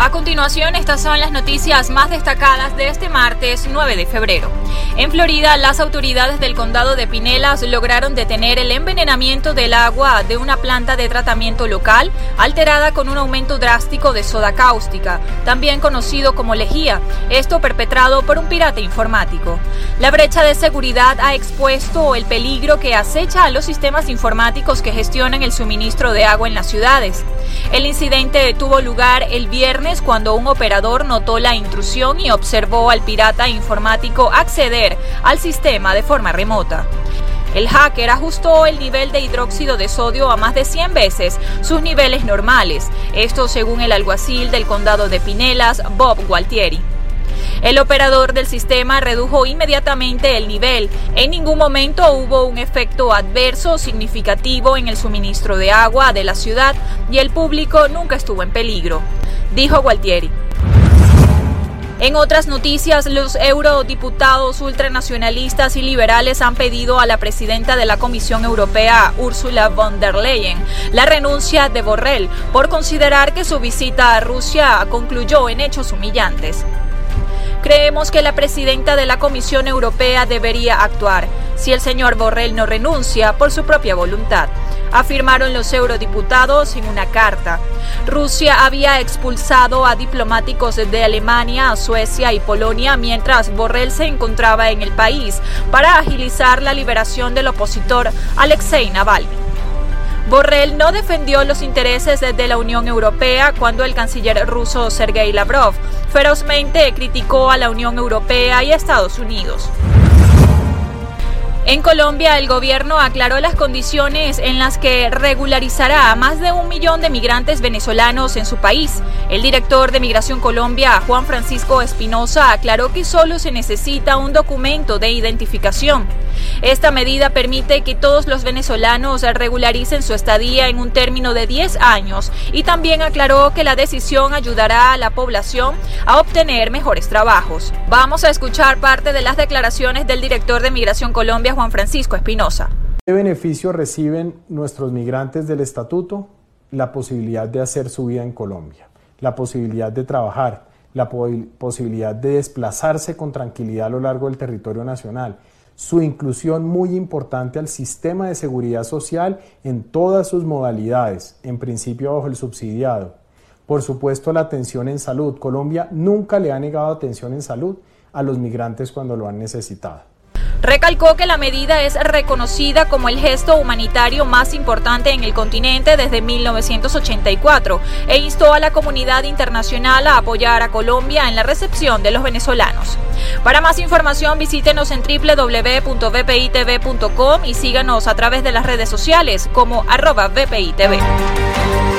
A continuación, estas son las noticias más destacadas de este martes 9 de febrero. En Florida, las autoridades del condado de Pinelas lograron detener el envenenamiento del agua de una planta de tratamiento local alterada con un aumento drástico de soda cáustica, también conocido como lejía, esto perpetrado por un pirata informático. La brecha de seguridad ha expuesto el peligro que acecha a los sistemas informáticos que gestionan el suministro de agua en las ciudades. El incidente tuvo lugar el viernes cuando un operador notó la intrusión y observó al pirata informático acceder al sistema de forma remota. El hacker ajustó el nivel de hidróxido de sodio a más de 100 veces sus niveles normales, esto según el alguacil del condado de Pinelas, Bob Gualtieri. El operador del sistema redujo inmediatamente el nivel. En ningún momento hubo un efecto adverso significativo en el suministro de agua de la ciudad y el público nunca estuvo en peligro, dijo Gualtieri. En otras noticias, los eurodiputados ultranacionalistas y liberales han pedido a la presidenta de la Comisión Europea, Ursula von der Leyen, la renuncia de Borrell por considerar que su visita a Rusia concluyó en hechos humillantes. Creemos que la presidenta de la Comisión Europea debería actuar si el señor Borrell no renuncia por su propia voluntad, afirmaron los eurodiputados en una carta. Rusia había expulsado a diplomáticos de Alemania, Suecia y Polonia mientras Borrell se encontraba en el país para agilizar la liberación del opositor Alexei Navalny. Borrell no defendió los intereses de la Unión Europea cuando el canciller ruso Sergei Lavrov ferozmente criticó a la Unión Europea y Estados Unidos. En Colombia, el gobierno aclaró las condiciones en las que regularizará a más de un millón de migrantes venezolanos en su país. El director de Migración Colombia, Juan Francisco Espinosa, aclaró que solo se necesita un documento de identificación. Esta medida permite que todos los venezolanos regularicen su estadía en un término de 10 años y también aclaró que la decisión ayudará a la población a obtener mejores trabajos. Vamos a escuchar parte de las declaraciones del director de Migración Colombia, Juan Francisco Espinosa. ¿Qué beneficio reciben nuestros migrantes del estatuto? La posibilidad de hacer su vida en Colombia, la posibilidad de trabajar, la posibilidad de desplazarse con tranquilidad a lo largo del territorio nacional su inclusión muy importante al sistema de seguridad social en todas sus modalidades, en principio bajo el subsidiado. Por supuesto, la atención en salud. Colombia nunca le ha negado atención en salud a los migrantes cuando lo han necesitado. Recalcó que la medida es reconocida como el gesto humanitario más importante en el continente desde 1984 e instó a la comunidad internacional a apoyar a Colombia en la recepción de los venezolanos. Para más información visítenos en www.vpitv.com y síganos a través de las redes sociales como arroba VPITV.